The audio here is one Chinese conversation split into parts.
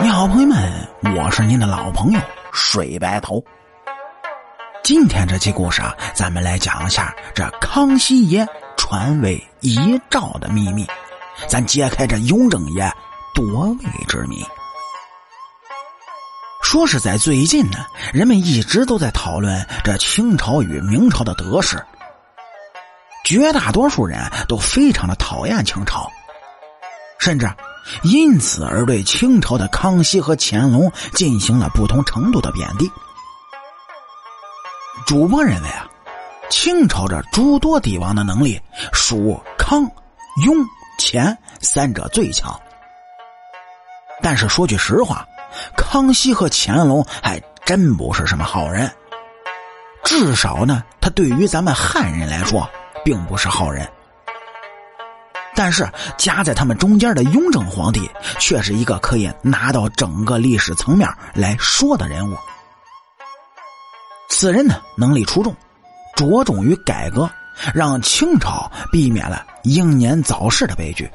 你好，朋友们，我是您的老朋友水白头。今天这期故事啊，咱们来讲一下这康熙爷传位遗诏的秘密，咱揭开这雍正爷夺位之谜。说是在最近呢，人们一直都在讨论这清朝与明朝的得失，绝大多数人都非常的讨厌清朝，甚至因此而对清朝的康熙和乾隆进行了不同程度的贬低。主播认为啊，清朝这诸多帝王的能力属康、雍、乾三者最强，但是说句实话。康熙和乾隆还真不是什么好人，至少呢，他对于咱们汉人来说并不是好人。但是夹在他们中间的雍正皇帝却是一个可以拿到整个历史层面来说的人物。此人呢，能力出众，着重于改革，让清朝避免了英年早逝的悲剧。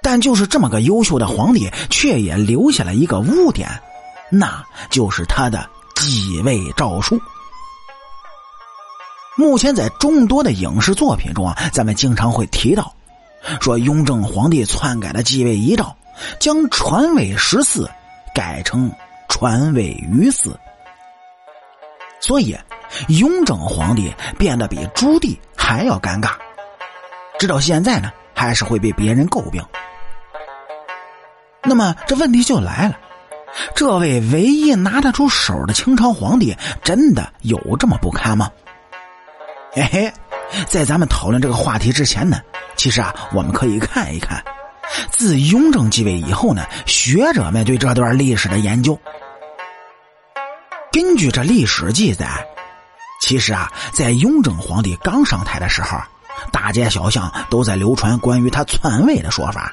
但就是这么个优秀的皇帝，却也留下了一个污点，那就是他的继位诏书。目前在众多的影视作品中啊，咱们经常会提到，说雍正皇帝篡改了继位遗诏，将传位十四改成传位于四，所以雍正皇帝变得比朱棣还要尴尬，直到现在呢，还是会被别人诟病。那么这问题就来了，这位唯一拿得出手的清朝皇帝，真的有这么不堪吗？嘿嘿，在咱们讨论这个话题之前呢，其实啊，我们可以看一看，自雍正继位以后呢，学者们对这段历史的研究。根据这历史记载，其实啊，在雍正皇帝刚上台的时候，大街小巷都在流传关于他篡位的说法。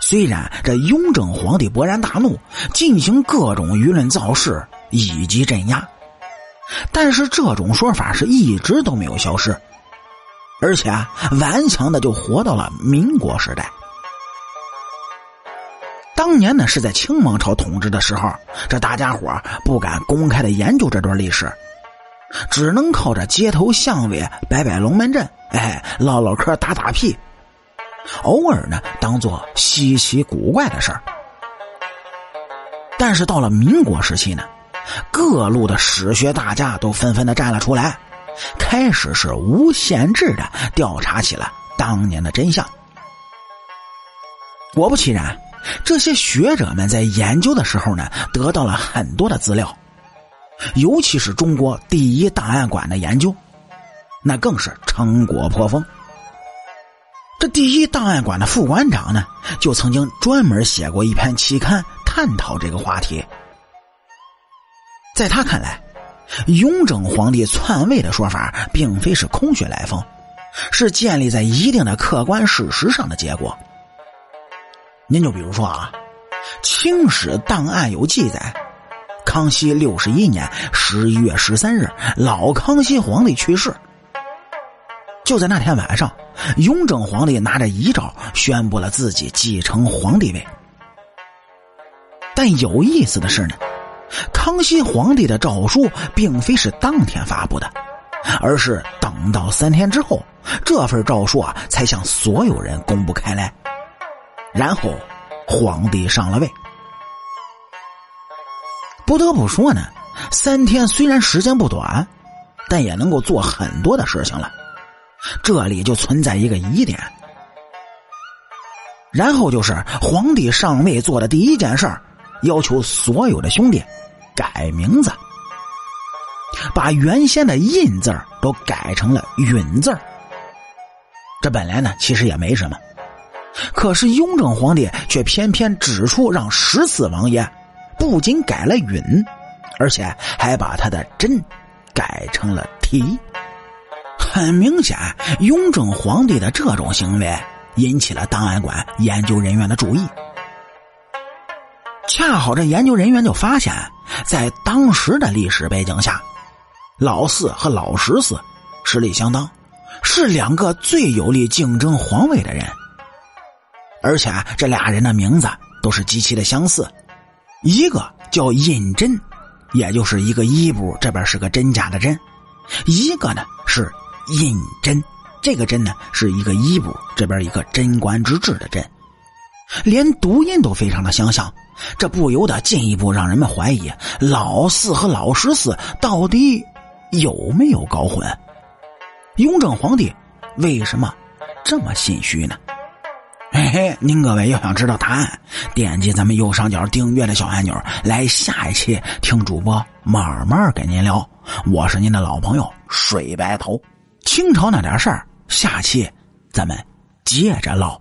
虽然这雍正皇帝勃然大怒，进行各种舆论造势以及镇压，但是这种说法是一直都没有消失，而且啊顽强的就活到了民国时代。当年呢是在清王朝统治的时候，这大家伙不敢公开的研究这段历史，只能靠着街头巷尾摆摆龙门阵，哎，唠唠嗑，打打屁。偶尔呢，当做稀奇古怪的事儿。但是到了民国时期呢，各路的史学大家都纷纷的站了出来，开始是无限制的调查起了当年的真相。果不其然，这些学者们在研究的时候呢，得到了很多的资料，尤其是中国第一档案馆的研究，那更是成果颇丰。这第一档案馆的副馆长呢，就曾经专门写过一篇期刊探讨这个话题。在他看来，雍正皇帝篡位的说法并非是空穴来风，是建立在一定的客观事实上的结果。您就比如说啊，《清史档案》有记载，康熙六十一年十一月十三日，老康熙皇帝去世。就在那天晚上，雍正皇帝拿着遗诏宣布了自己继承皇帝位。但有意思的是呢，康熙皇帝的诏书并非是当天发布的，而是等到三天之后，这份诏书啊才向所有人公布开来。然后，皇帝上了位。不得不说呢，三天虽然时间不短，但也能够做很多的事情了。这里就存在一个疑点，然后就是皇帝上位做的第一件事儿要求所有的兄弟改名字，把原先的“印”字都改成了“允”字这本来呢其实也没什么，可是雍正皇帝却偏偏指出，让十四王爷不仅改了“允”，而且还把他的“真”改成了“提”。很明显，雍正皇帝的这种行为引起了档案馆研究人员的注意。恰好这研究人员就发现，在当时的历史背景下，老四和老十四实力相当，是两个最有力竞争皇位的人。而且这俩人的名字都是极其的相似，一个叫胤禛，也就是一个衣部这边是个真假的真；一个呢是胤禛，这个真呢是一个衣部这边一个贞观之治的贞，连读音都非常的相像，这不由得进一步让人们怀疑老四和老十四到底有没有搞混。雍正皇帝为什么这么心虚呢？嘿嘿，您各位要想知道答案，点击咱们右上角订阅的小按钮，来下一期听主播慢慢跟您聊。我是您的老朋友水白头，清朝那点事儿，下期咱们接着唠。